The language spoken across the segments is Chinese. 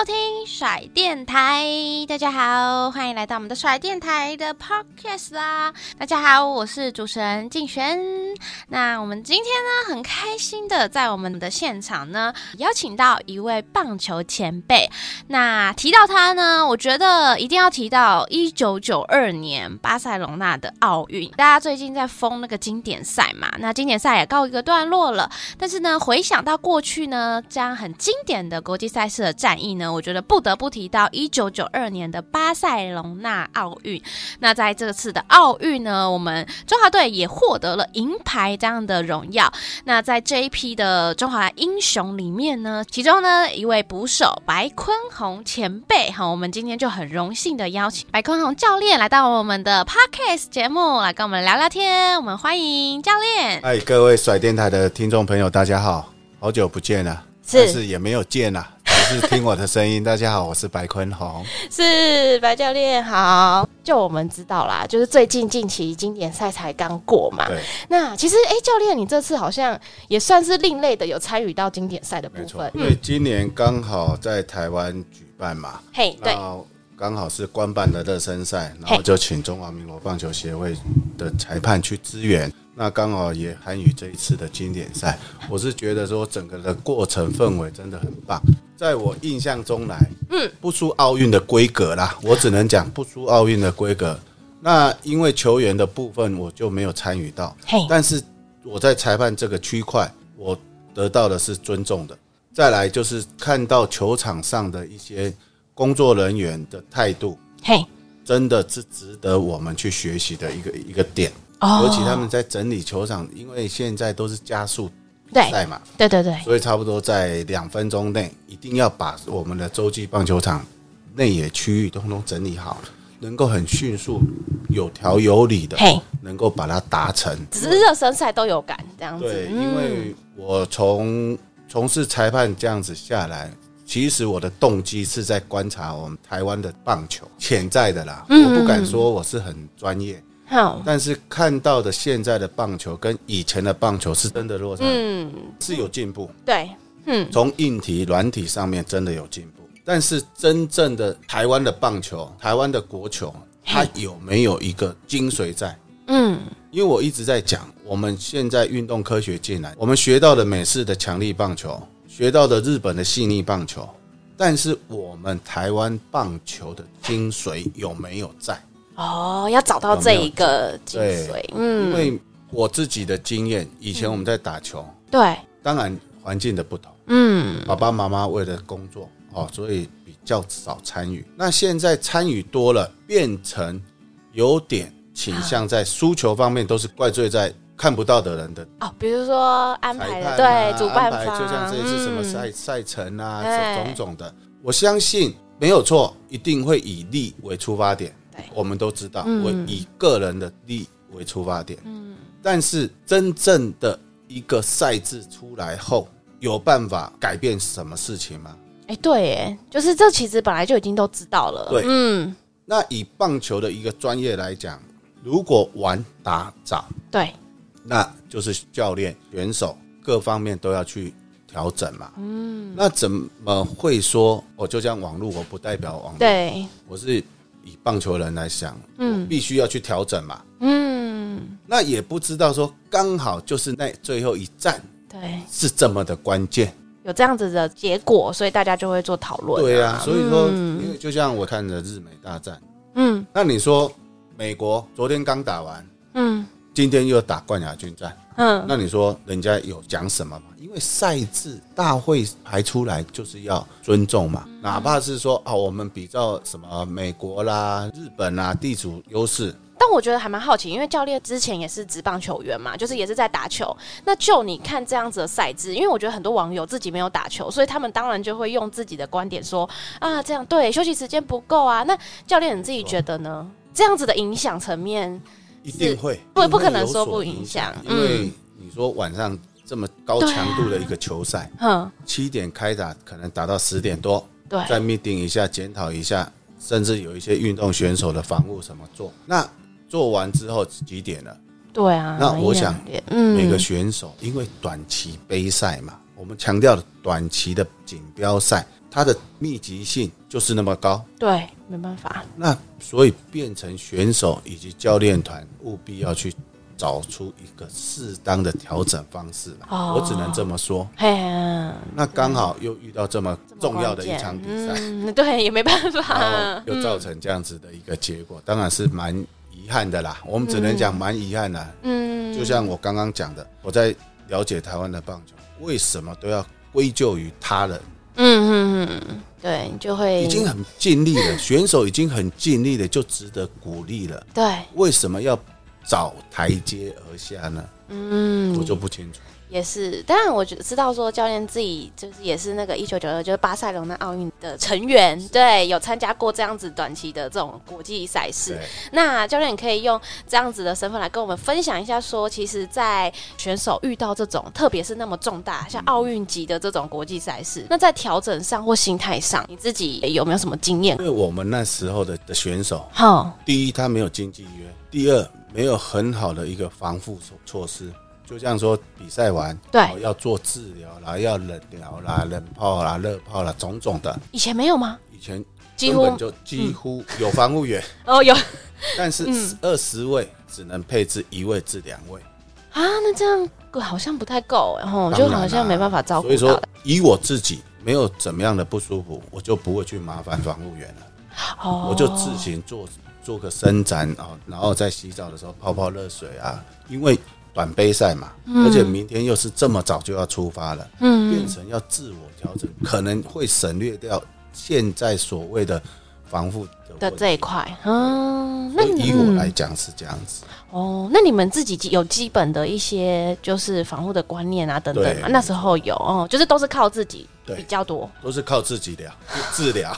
收听甩电台，大家好，欢迎来到我们的甩电台的 Podcast 啦！大家好，我是主持人静璇。那我们今天呢，很开心的在我们的现场呢，邀请到一位棒球前辈。那提到他呢，我觉得一定要提到一九九二年巴塞隆纳的奥运。大家最近在疯那个经典赛嘛，那经典赛也告一个段落了。但是呢，回想到过去呢，这样很经典的国际赛事的战役呢。我觉得不得不提到一九九二年的巴塞隆纳奥运。那在这次的奥运呢，我们中华队也获得了银牌这样的荣耀。那在这一批的中华英雄里面呢，其中呢一位捕手白坤宏前辈，哈，我们今天就很荣幸的邀请白坤宏教练来到我们的 Podcast 节目，来跟我们聊聊天。我们欢迎教练。哎，各位甩电台的听众朋友，大家好，好久不见了，是但是也没有见了。是听我的声音，大家好，我是白坤宏，是白教练好。就我们知道啦，就是最近近期经典赛才刚过嘛。对。那其实，哎、欸，教练，你这次好像也算是另类的，有参与到经典赛的部分。因为今年刚好在台湾举办嘛。嘿，对。刚好是官办的热身赛，然后就请中华民国棒球协会的裁判去支援。那刚好也参与这一次的经典赛，我是觉得说整个的过程氛围真的很棒。在我印象中来，嗯，不输奥运的规格啦，我只能讲不输奥运的规格。那因为球员的部分我就没有参与到，但是我在裁判这个区块，我得到的是尊重的。再来就是看到球场上的一些工作人员的态度，嘿，真的是值得我们去学习的一个一个点。尤其他们在整理球场，因为现在都是加速赛嘛，对对对，所以差不多在两分钟内，一定要把我们的洲际棒球场内野区域通通整理好，能够很迅速、有条有理的，能够把它达成。只是热身赛都有感这样子。对，因为我从从事裁判这样子下来，其实我的动机是在观察我们台湾的棒球潜在的啦。我不敢说我是很专业。但是看到的现在的棒球跟以前的棒球是真的落差，嗯，是有进步，对，嗯，从硬体、软体上面真的有进步。但是真正的台湾的棒球，台湾的国球，它有没有一个精髓在？嗯，因为我一直在讲，我们现在运动科学进来，我们学到的美式的强力棒球，学到的日本的细腻棒球，但是我们台湾棒球的精髓有没有在？哦，要找到这一个精髓，嗯，因为我自己的经验，以前我们在打球，对，当然环境的不同，嗯，爸爸妈妈为了工作，哦，所以比较少参与。那现在参与多了，变成有点倾向在输球方面，都是怪罪在看不到的人的哦，比如说安排的，对，主办方，就像这一次什么赛赛程啊，种种的，我相信没有错，一定会以利为出发点。我们都知道，我以个人的利为出发点，嗯，但是真正的一个赛制出来后，有办法改变什么事情吗？哎，对，哎，就是这其实本来就已经都知道了，对，嗯。那以棒球的一个专业来讲，如果玩打早，对，那就是教练、选手各方面都要去调整嘛，嗯。那怎么会说？我就像网络，我不代表网络，对，我是。以棒球人来想，嗯，必须要去调整嘛，嗯，那也不知道说刚好就是那最后一战，对，是这么的关键，有这样子的结果，所以大家就会做讨论，啊。对啊，所以说，嗯，因为就像我看的日美大战，嗯，那你说美国昨天刚打完，嗯，今天又打冠亚军战，嗯，那你说人家有讲什么吗？因为赛制大会排出来就是要尊重嘛，哪怕是说啊，我们比较什么美国啦、日本啦，地主优势。但我觉得还蛮好奇，因为教练之前也是职棒球员嘛，就是也是在打球。那就你看这样子的赛制，因为我觉得很多网友自己没有打球，所以他们当然就会用自己的观点说啊，这样对，休息时间不够啊。那教练你自己觉得呢？这样子的影响层面一定会，不不可能说不影响，因为你说晚上这么高强度的一个球赛，嗯，七点开打，可能打到十点多，对，再 meeting 一下，检讨一下，甚至有一些运动选手的防护怎么做，那。做完之后几点了？对啊，那我想，每个选手因为短期杯赛嘛，我们强调的短期的锦标赛，它的密集性就是那么高。对，没办法。那所以变成选手以及教练团务必要去找出一个适当的调整方式。哦，我只能这么说。嘿，那刚好又遇到这么重要的一场比赛，嗯，对，也没办法，又造成这样子的一个结果，当然是蛮。遗憾的啦，我们只能讲蛮遗憾的。嗯，就像我刚刚讲的，我在了解台湾的棒球，为什么都要归咎于他人？嗯嗯嗯，对，就会已经很尽力了，选手已经很尽力了，就值得鼓励了。对，为什么要找台阶而下呢？嗯，我就不清楚。也是，当然我觉知道说教练自己就是也是那个一九九二就是巴塞隆那奥运的成员，对，有参加过这样子短期的这种国际赛事。那教练你可以用这样子的身份来跟我们分享一下，说其实，在选手遇到这种特别是那么重大像奥运级的这种国际赛事，那在调整上或心态上，你自己有没有什么经验？因为我们那时候的的选手，好，第一他没有经济约，第二没有很好的一个防护措措施。就像说比赛完，对，要做治疗啦，要冷疗啦、冷泡啦、热泡啦，种种的。以前没有吗？以前根本就几乎有防护员 哦，有，但是二十位只能配置一位至两位啊，那这样好像不太够，然后就好像没办法照顾。所以说，以我自己没有怎么样的不舒服，我就不会去麻烦防护员了。哦，我就自行做做个伸展啊，然后在洗澡的时候泡泡热水啊，因为。短杯赛嘛，而且明天又是这么早就要出发了，嗯，变成要自我调整，可能会省略掉现在所谓的防护的这一块。嗯，那以我来讲是这样子。哦，那你们自己有基本的一些就是防护的观念啊等等啊？那时候有哦，就是都是靠自己比较多，都是靠自己疗治疗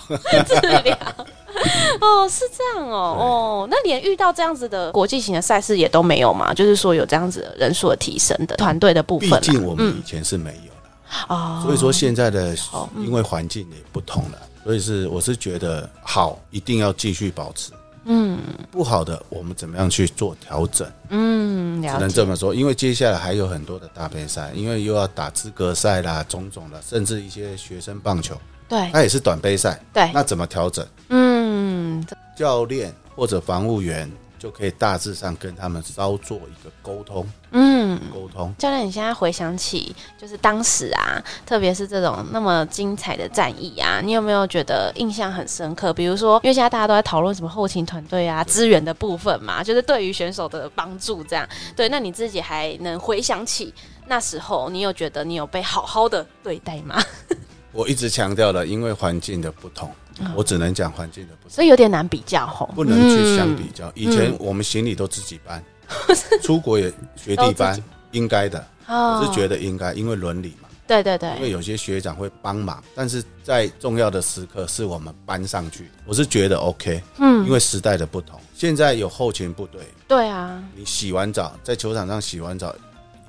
治疗。哦，是这样哦，哦，那连遇到这样子的国际型的赛事也都没有嘛？就是说有这样子的人数的提升的团队的部分，毕竟我们以前是没有的哦，嗯、所以说现在的因为环境也不同了，所以是我是觉得好，一定要继续保持。嗯，不好的我们怎么样去做调整？嗯，只能这么说，因为接下来还有很多的大杯赛，因为又要打资格赛啦，种种的，甚至一些学生棒球，对，那也是短杯赛，对，那怎么调整？嗯。嗯，教练或者防务员就可以大致上跟他们稍做一个沟通。嗯，沟通。教练，你现在回想起就是当时啊，特别是这种那么精彩的战役啊，你有没有觉得印象很深刻？比如说，因为现在大家都在讨论什么后勤团队啊、资源的部分嘛，就是对于选手的帮助这样。对，那你自己还能回想起那时候，你有觉得你有被好好的对待吗？我一直强调了，因为环境的不同。我只能讲环境的不同，所以有点难比较吼，不能去相比较。以前我们行李都自己搬，出国也学弟搬，应该的。我是觉得应该，因为伦理嘛。对对对。因为有些学长会帮忙，但是在重要的时刻是我们搬上去。我是觉得 OK，嗯，因为时代的不同，现在有后勤部队。对啊。你洗完澡，在球场上洗完澡，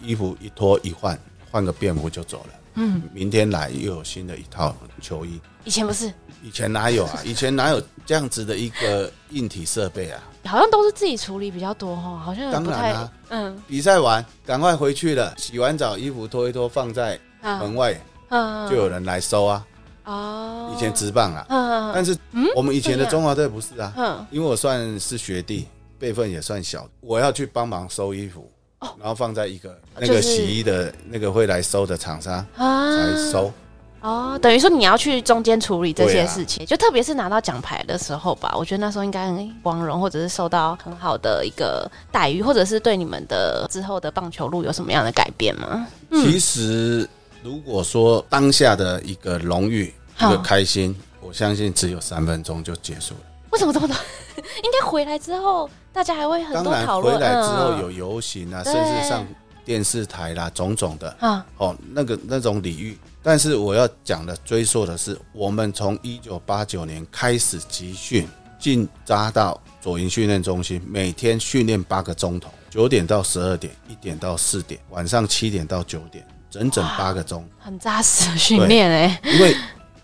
衣服一脱一换，换个便服就走了。嗯。明天来又有新的一套球衣。以前不是。以前哪有啊？以前哪有这样子的一个硬体设备啊？好像都是自己处理比较多哈，好像当然啊，嗯，比赛完赶快回去了，洗完澡衣服脱一脱放在门外，嗯，就有人来收啊。哦，以前直棒啊，嗯，但是我们以前的中华队不是啊，嗯，因为我算是学弟，辈分也算小，我要去帮忙收衣服，然后放在一个那个洗衣的那个会来收的厂商来收。哦，等于说你要去中间处理这些事情，啊、就特别是拿到奖牌的时候吧，我觉得那时候应该很光荣，或者是受到很好的一个待遇，或者是对你们的之后的棒球路有什么样的改变吗？嗯、其实如果说当下的一个荣誉、一个开心，我相信只有三分钟就结束了。为什么这么多？应该回来之后，大家还会很多讨论。回来之后有游行啊，嗯、甚至上电视台啦，种种的啊，哦，那个那种礼遇。但是我要讲的、追溯的是，我们从一九八九年开始集训，进扎到左营训练中心，每天训练八个钟头，九点到十二点，一点到四点，晚上七点到九点，整整八个钟，很扎实的训练哎。因为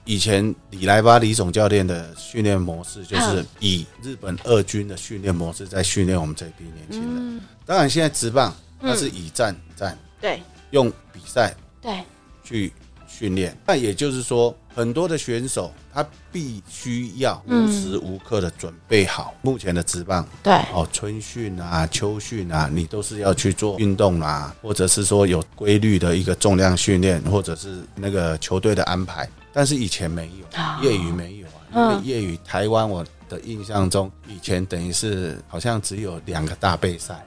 以前李来巴李总教练的训练模式就是以日本二军的训练模式在训练我们这批年轻人。当然，现在职棒它是以战战，对，用比赛对去训练。那也就是说，很多的选手他必须要无时无刻的准备好。目前的职棒对哦，春训啊、秋训啊，你都是要去做运动啊，或者是说有规律的一个重量训练，或者是那个球队的安排。但是以前没有业余没有啊，因为业余台湾我的印象中，以前等于是好像只有两个大杯赛，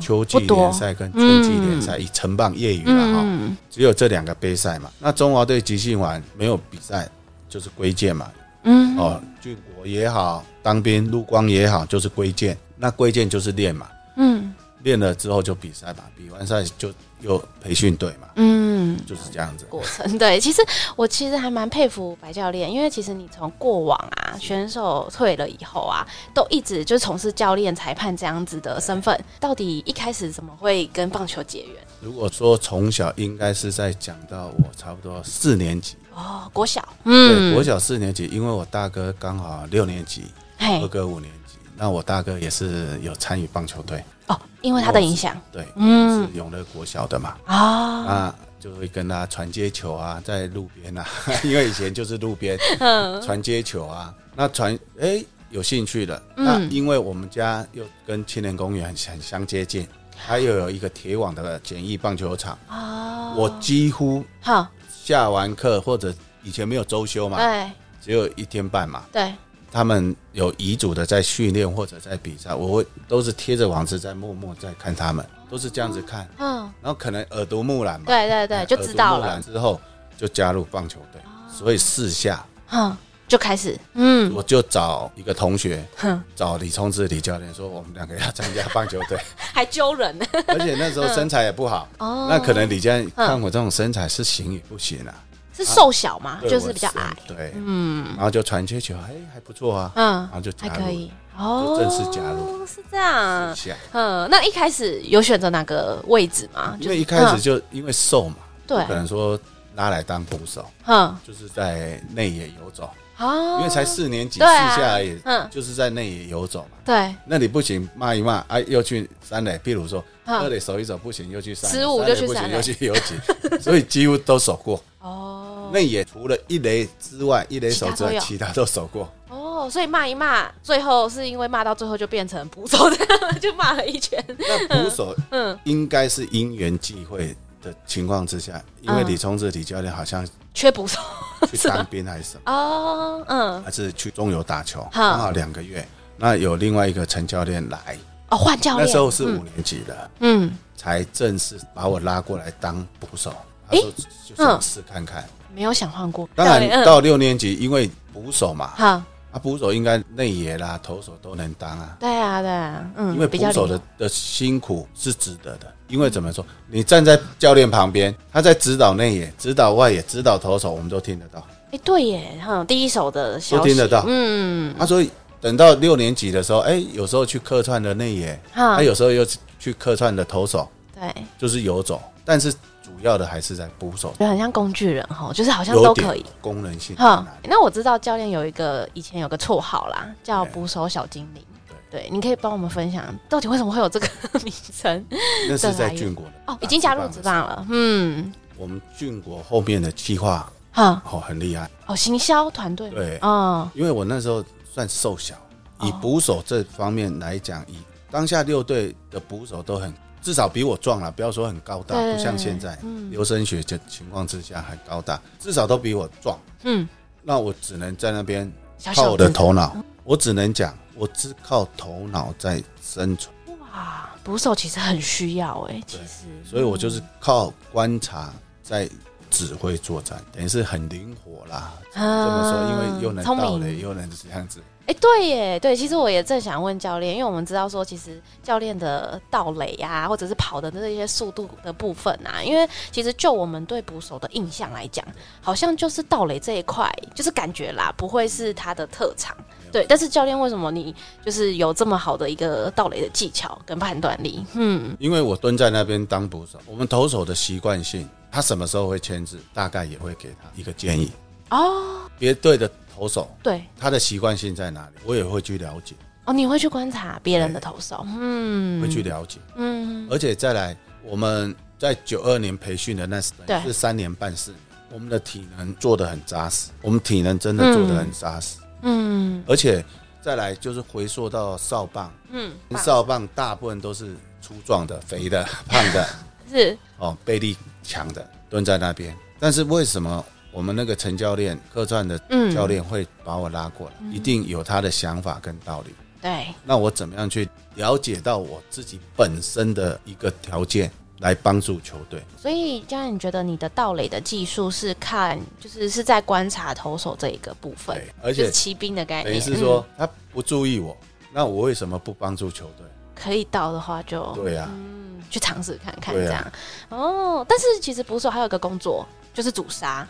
秋季联赛跟春季联赛，以成棒业余了哈，只有这两个杯赛嘛。那中华队集训完没有比赛，就是归建嘛。嗯，哦，军国也好，当兵陆光也好，就是归建。那归建就是练嘛。嗯。练了之后就比赛吧，比完赛就又培训队嘛，嗯，就是这样子过程。对，其实我其实还蛮佩服白教练，因为其实你从过往啊选手退了以后啊，都一直就从事教练、裁判这样子的身份。到底一开始怎么会跟棒球结缘？如果说从小应该是在讲到我差不多四年级哦，国小，嗯，对，国小四年级，因为我大哥刚好六年级，二哥五年级，那我大哥也是有参与棒球队。哦，因为他的影响，对，嗯，是永乐国小的嘛，啊，那就会跟他传接球啊，在路边啊，因为以前就是路边，嗯，传接球啊，那传，哎，有兴趣的，那因为我们家又跟青年公园很很相接近，他又有一个铁网的简易棒球场，啊，我几乎好下完课或者以前没有周休嘛，对，只有一天半嘛，对。他们有遗嘱的在训练或者在比赛，我会都是贴着网子在默默在看他们，都是这样子看，嗯，然后可能耳濡目染嘛，对对对，就知道了。之后就加入棒球队，所以四下，嗯，就开始，嗯，我就找一个同学，找李冲志李教练说，我们两个要参加棒球队，还揪人。呢，而且那时候身材也不好，哦，那可能李教练看我这种身材是行也不行啊。是瘦小嘛，就是比较矮。对，嗯，然后就传接球，哎，还不错啊。嗯，然后就还可以，哦，正式加入。是这样。嗯，那一开始有选择哪个位置吗？因为一开始就因为瘦嘛，对，可能说拉来当捕手，嗯，就是在内野游走。哦，因为才四年级，四下而已，嗯，就是在内野游走嘛。对，那你不行，骂一骂，哎，又去三垒。譬如说二垒守一守不行，又去三垒，十五就去三垒，又去游击，所以几乎都守过。哦，内野除了一雷之外，一雷手之外，其他都守过。哦，所以骂一骂，最后是因为骂到最后就变成捕手，这样 就骂了一圈。那捕手，嗯，应该是因缘际会的情况之下，因为李聪志李教练好像缺捕手，去当兵还是什么？哦，嗯，还是去中游打球，刚好两个月。那有另外一个陈教练来，哦，换教练，那时候是五年级的，嗯，才正式把我拉过来当捕手。他说，就想试看看，没有想换过。当然到六年级，因为捕手嘛，哈，啊，捕手应该内野啦、投手都能当啊。对啊，对啊，嗯，因为捕手的的辛苦是值得的。因为怎么说，你站在教练旁边，他在指导内野、指导外野、指导投手，我们都听得到。哎，对耶，哈，第一手的消息都听得到。嗯，他说等到六年级的时候，哎，有时候去客串的内野，他有时候又去客串的投手，对，就是游走，但是。主要的还是在捕手，就很像工具人哈，就是好像都可以功能性。哈，那我知道教练有一个以前有个绰号啦，叫捕手小精灵。对，对，你可以帮我们分享到底为什么会有这个名称？那是在俊国的哦，已经加入职棒了。嗯，我们俊国后面的计划哈哦很厉害哦，行销团队对哦，因为我那时候算瘦小，以捕手这方面来讲，以当下六队的捕手都很。至少比我壮了，不要说很高大，不像现在留声学的情况之下很高大，至少都比我壮。嗯，那我只能在那边靠我的头脑，我只能讲，我只靠头脑在生存。哇，捕手其实很需要哎，其实，所以我就是靠观察在指挥作战，等于是很灵活啦。这么说，因为又能倒垒，又能这样子。哎，对耶，对，其实我也正想问教练，因为我们知道说，其实教练的倒垒呀，或者是跑的这些速度的部分啊，因为其实就我们对捕手的印象来讲，好像就是倒垒这一块，就是感觉啦，不会是他的特长。对，但是教练为什么你就是有这么好的一个盗垒的技巧跟判断力？嗯，因为我蹲在那边当捕手，我们投手的习惯性，他什么时候会签字，大概也会给他一个建议哦，别队的。投手对他的习惯性在哪里，我也会去了解。哦，你会去观察别人的投手，嗯，会去了解，嗯，而且再来，我们在九二年培训的那是是三年半四年，我们的体能做的很扎实，我们体能真的做的很扎实，嗯，而且再来就是回溯到少棒，嗯，少棒大部分都是粗壮的、肥的、胖的，是。哦，背力强的蹲在那边，但是为什么？我们那个陈教练，客串的教练会把我拉过来，嗯、一定有他的想法跟道理。对，那我怎么样去了解到我自己本身的一个条件，来帮助球队？所以，教练，你觉得你的盗垒的技术是看，就是是在观察投手这一个部分，而且骑兵的概念，等于是说他不注意我，那我为什么不帮助球队？可以盗的话就，就对啊，嗯，去尝试看看这样。啊、哦，但是其实捕手还有一个工作，就是阻杀。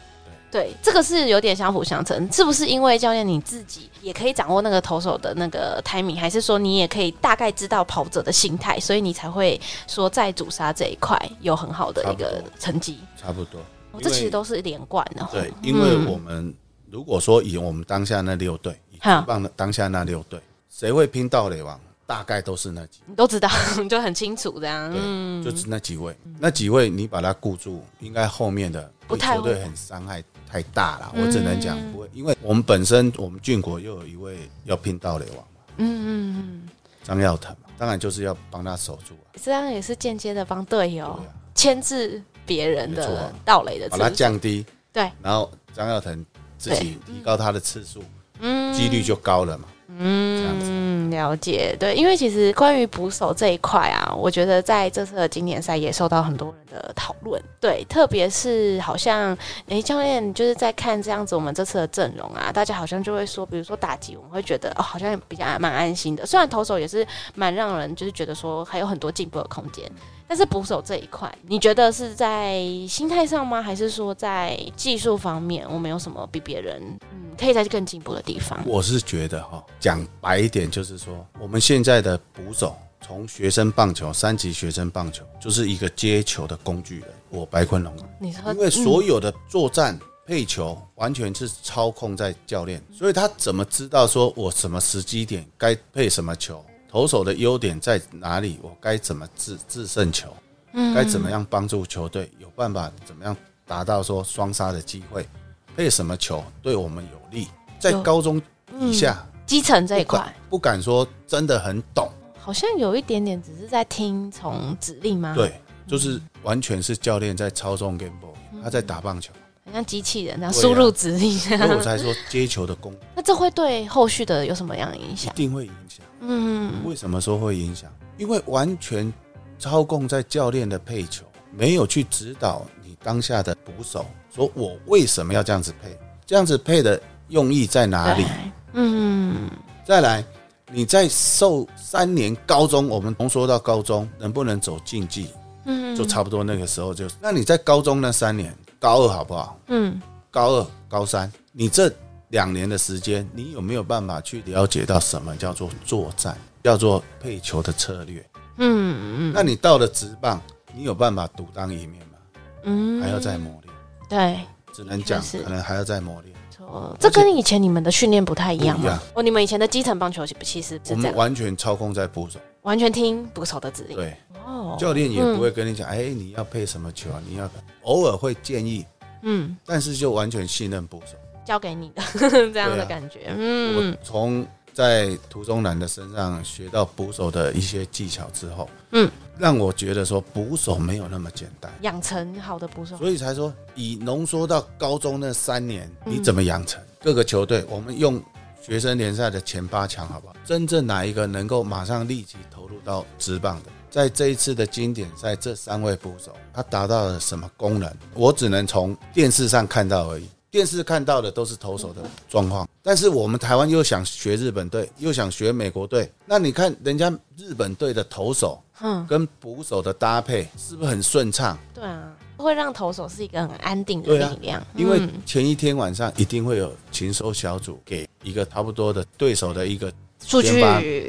对，这个是有点相辅相成，是不是？因为教练你自己也可以掌握那个投手的那个 timing，还是说你也可以大概知道跑者的心态，所以你才会说在主杀这一块有很好的一个成绩？差不多，哦，这其实都是连贯的。对，因为我们如果说以我们当下那六队，棒的当下那六队，谁会拼盗垒王？大概都是那几，你都知道，就很清楚这样。嗯，就是那几位，那几位你把他顾住，应该后面的不太会很伤害太大了。我只能讲不会，因为我们本身我们郡国又有一位要拼盗雷王嘛。嗯嗯嗯，张耀腾嘛，当然就是要帮他守住啊。这样也是间接的帮队友牵制别人的盗雷的，把它降低。对，然后张耀腾自己提高他的次数，嗯，几率就高了嘛。嗯，了解。对，因为其实关于捕手这一块啊，我觉得在这次的经典赛也受到很多人的讨论。对，特别是好像，哎、欸，教练就是在看这样子，我们这次的阵容啊，大家好像就会说，比如说打击，我们会觉得哦，好像比较蛮安心的。虽然投手也是蛮让人就是觉得说还有很多进步的空间。但是捕手这一块，你觉得是在心态上吗？还是说在技术方面，我们有什么比别人嗯可以再更进步的地方？我是觉得哈，讲白一点就是说，我们现在的捕手从学生棒球三级学生棒球就是一个接球的工具人。我白坤龙，你说，因为所有的作战配球完全是操控在教练，所以他怎么知道说我什么时机点该配什么球？投手的优点在哪里？我该怎么制制胜球？嗯，该怎么样帮助球队有办法怎么样达到说双杀的机会？配什么球对我们有利？在高中以下、嗯、基层这一块，不敢说真的很懂，好像有一点点只是在听从指令吗？对，就是完全是教练在操纵 game ball，他在打棒球。很像机器人这样输入指令，所以我才说接球的功。那这会对后续的有什么样的影响？一定会影响。嗯，为什么说会影响？因为完全操控在教练的配球，没有去指导你当下的捕手，说我为什么要这样子配？这样子配的用意在哪里？嗯，再来，你在受三年高中，我们从说到高中能不能走竞技？嗯，就差不多那个时候就。那你在高中那三年。高二好不好？嗯，高二、高三，你这两年的时间，你有没有办法去了解到什么叫做作战，叫做配球的策略？嗯嗯。那你到了职棒，你有办法独当一面吗？嗯，还要再磨练。对，只能讲，可能还要再磨练。错，这跟以前你们的训练不太一样吗？哦，你们以前的基层棒球其实我们完全操控在捕手，完全听捕手的指令。对。哦，教练也不会跟你讲，哎，你要配什么球啊？你要偶尔会建议，嗯，但是就完全信任捕手，交给你的 这样的感觉。嗯，我从在涂中南的身上学到捕手的一些技巧之后，嗯，让我觉得说捕手没有那么简单，养成好的捕手，所以才说以浓缩到高中那三年，你怎么养成？各个球队，我们用学生联赛的前八强，好不好？真正哪一个能够马上立即投入到职棒的？在这一次的经典赛，这三位捕手他达到了什么功能？我只能从电视上看到而已。电视看到的都是投手的状况，但是我们台湾又想学日本队，又想学美国队。那你看人家日本队的投手，嗯，跟捕手的搭配是不是很顺畅？对啊，会让投手是一个很安定的力量。因为前一天晚上一定会有禽收小组给一个差不多的对手的一个数据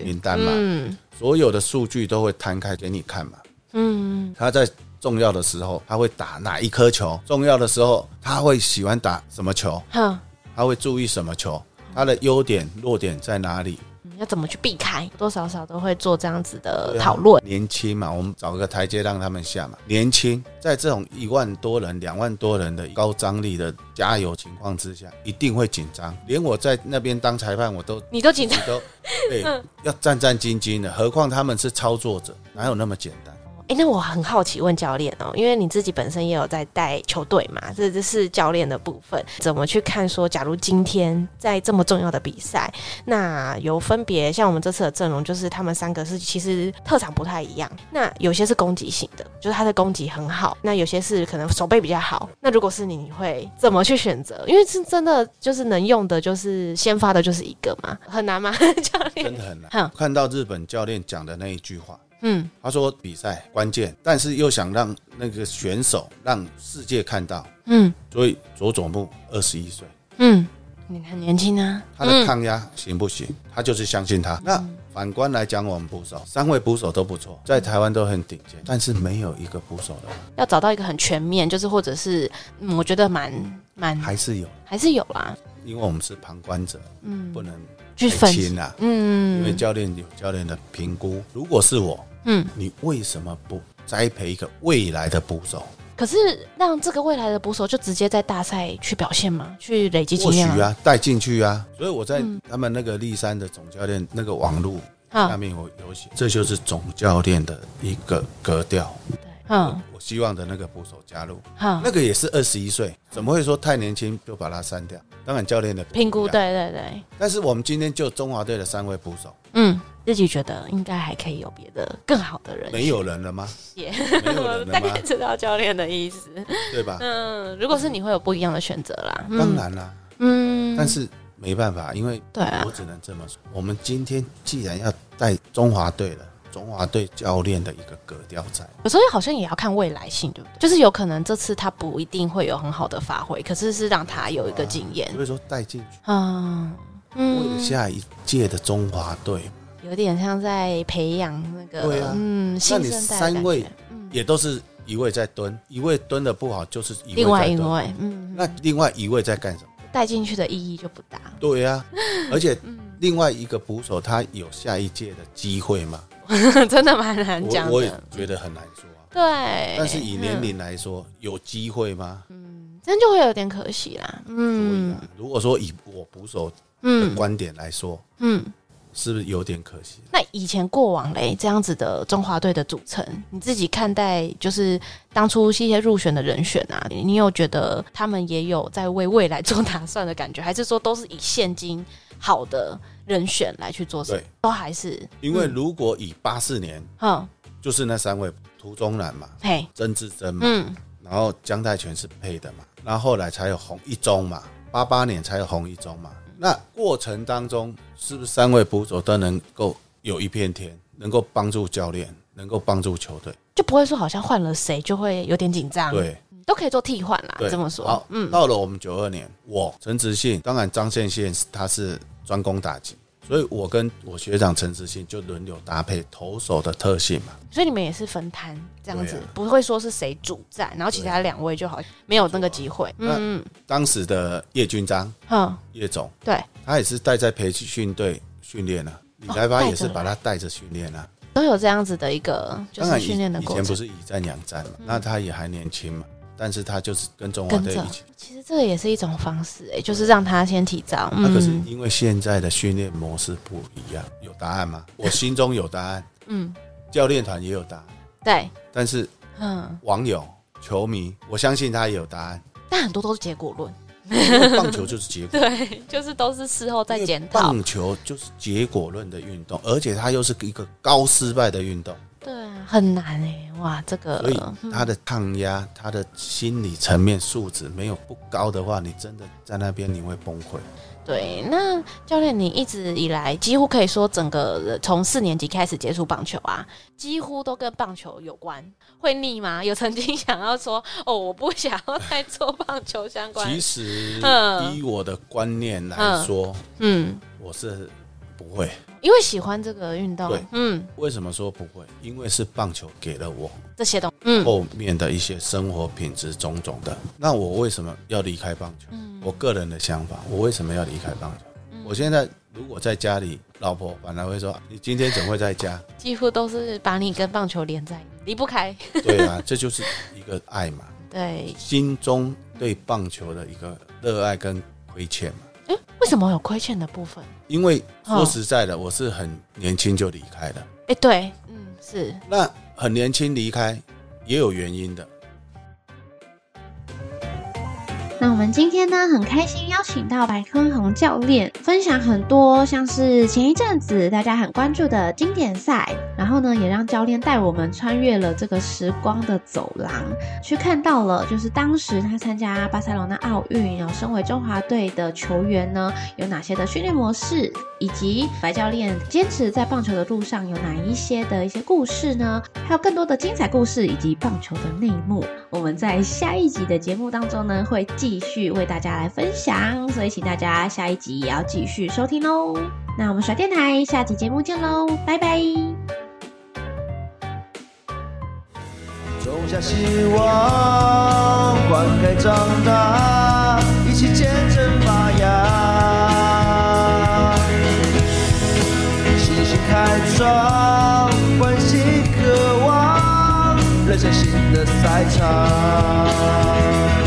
名单嘛，嗯，所有的数据都会摊开给你看嘛，嗯，他在。重要的时候他会打哪一颗球？重要的时候他会喜欢打什么球？哼，他会注意什么球？他的优点弱点在哪里？要怎么去避开？多多少少都会做这样子的讨论。年轻嘛，我们找个台阶让他们下嘛。年轻在这种一万多人、两万多人的高张力的加油情况之下，一定会紧张。连我在那边当裁判，我都你都紧张，都对，要战战兢兢的。何况他们是操作者，哪有那么简单？哎，那我很好奇问教练哦，因为你自己本身也有在带球队嘛，这这是教练的部分，怎么去看说，假如今天在这么重要的比赛，那有分别，像我们这次的阵容，就是他们三个是其实特长不太一样，那有些是攻击型的，就是他的攻击很好，那有些是可能手背比较好，那如果是你，你会怎么去选择？因为是真的就是能用的，就是先发的就是一个嘛，很难吗？教练真的很难。看到日本教练讲的那一句话。嗯，他说比赛关键，但是又想让那个选手让世界看到，嗯，所以佐佐木二十一岁，嗯，你很年轻啊，他的抗压行不行？他就是相信他。那反观来讲，我们捕手三位捕手都不错，在台湾都很顶尖，但是没有一个捕手的。要找到一个很全面，就是或者是，嗯，我觉得蛮蛮还是有，还是有啦，因为我们是旁观者，嗯，不能去分清啊，嗯，因为教练有教练的评估，如果是我。嗯，你为什么不栽培一个未来的捕手？可是让这个未来的捕手就直接在大赛去表现吗？去累积经验吗？或许啊，带进去啊。所以我在他们那个立山的总教练那个网路下面我有写，这就是总教练的一个格调。嗯，我希望的那个捕手加入，那个也是二十一岁，怎么会说太年轻就把他删掉？当然教练的评估，对对对。但是我们今天就中华队的三位捕手，嗯。自己觉得应该还可以有别的更好的人，没有人了吗？也没有人了吗？大概知道教练的意思，对吧？嗯，如果是你会有不一样的选择啦。当然啦，嗯，但是没办法，因为对啊，我只能这么说。我们今天既然要带中华队了，中华队教练的一个格调在，有时候好像也要看未来性，对不对？就是有可能这次他不一定会有很好的发挥，可是是让他有一个经验，所以说带进去啊，为了下一届的中华队。有点像在培养那个，对啊，嗯，新生代。那你三位也都是一位在蹲，一位蹲的不好，就是一位另外一位，嗯，那另外一位在干什么？带进去的意义就不大。对呀，而且另外一个捕手他有下一届的机会吗？真的蛮难讲的，我也觉得很难说。对，但是以年龄来说，有机会吗？嗯，这样就会有点可惜啦。嗯，如果说以我捕手的观点来说，嗯。是不是有点可惜？那以前过往嘞，这样子的中华队的组成，你自己看待，就是当初一些入选的人选啊，你有觉得他们也有在为未来做打算的感觉，还是说都是以现今好的人选来去做？对，都还是因为如果以八四年，嗯，就是那三位涂中南嘛，嘿，曾志珍嘛，嗯，然后姜泰权是配的嘛，然后后来才有洪一中嘛，八八年才有洪一中嘛。那过程当中，是不是三位捕手都能够有一片天，能够帮助教练，能够帮助球队，就不会说好像换了谁就会有点紧张？对，都可以做替换啦。对这么说，好，嗯，到了我们九二年，我陈执信，当然张宪宪他是专攻打击。所以我跟我学长陈志信就轮流搭配投手的特性嘛。所以你们也是分摊这样子，不会说是谁主战，然后其他两位就好没有那个机会。嗯，当时的叶君璋，嗯，叶总，对，他也是带在培训队训练啊，李来发也是把他带着训练啊，都有这样子的一个就是训练的过程。以前不是以战养战嘛，那他也还年轻嘛。但是他就是跟中华队一起。其实这个也是一种方式，哎，就是让他先提早。那、嗯啊、可是因为现在的训练模式不一样，有答案吗？我心中有答案。嗯，教练团也有答案。对，但是嗯，网友、球迷，我相信他也有答案。但很多都是结果论。棒球就是结果，对，就是都是事后再检讨。棒球就是结果论的运动，而且它又是一个高失败的运动。对啊，很难哎，哇，这个。所以他的抗压，他的心理层面素质没有不高的话，你真的在那边你会崩溃。对，那教练，你一直以来几乎可以说整个从四年级开始接触棒球啊，几乎都跟棒球有关。会腻吗？有曾经想要说哦，我不想要再做棒球相关。其实，以我的观念来说，嗯，嗯我是不会，因为喜欢这个运动。对，嗯，为什么说不会？因为是棒球给了我这些东西，嗯，后面的一些生活品质种种的。那我为什么要离开棒球？嗯我个人的想法，我为什么要离开棒球？嗯、我现在如果在家里，老婆反而会说：“你今天怎么会在家？”几乎都是把你跟棒球连在，离不开。对啊，这就是一个爱嘛。对，心中对棒球的一个热爱跟亏欠嘛。哎、欸，为什么有亏欠的部分？因为说实在的，我是很年轻就离开了。哎、欸，对，嗯，是。那很年轻离开也有原因的。那我们今天呢，很开心邀请到白坤宏教练分享很多，像是前一阵子大家很关注的经典赛，然后呢，也让教练带我们穿越了这个时光的走廊，去看到了就是当时他参加巴塞罗那奥运，然后身为中华队的球员呢，有哪些的训练模式，以及白教练坚持在棒球的路上有哪一些的一些故事呢？还有更多的精彩故事以及棒球的内幕，我们在下一集的节目当中呢，会继续为大家来分享，所以请大家下一集也要继续收听喽。那我们甩电台下集节目见喽，拜拜。种下希望，灌溉长大，一起见证发芽。信心开创，欢喜渴望，人生新的赛场。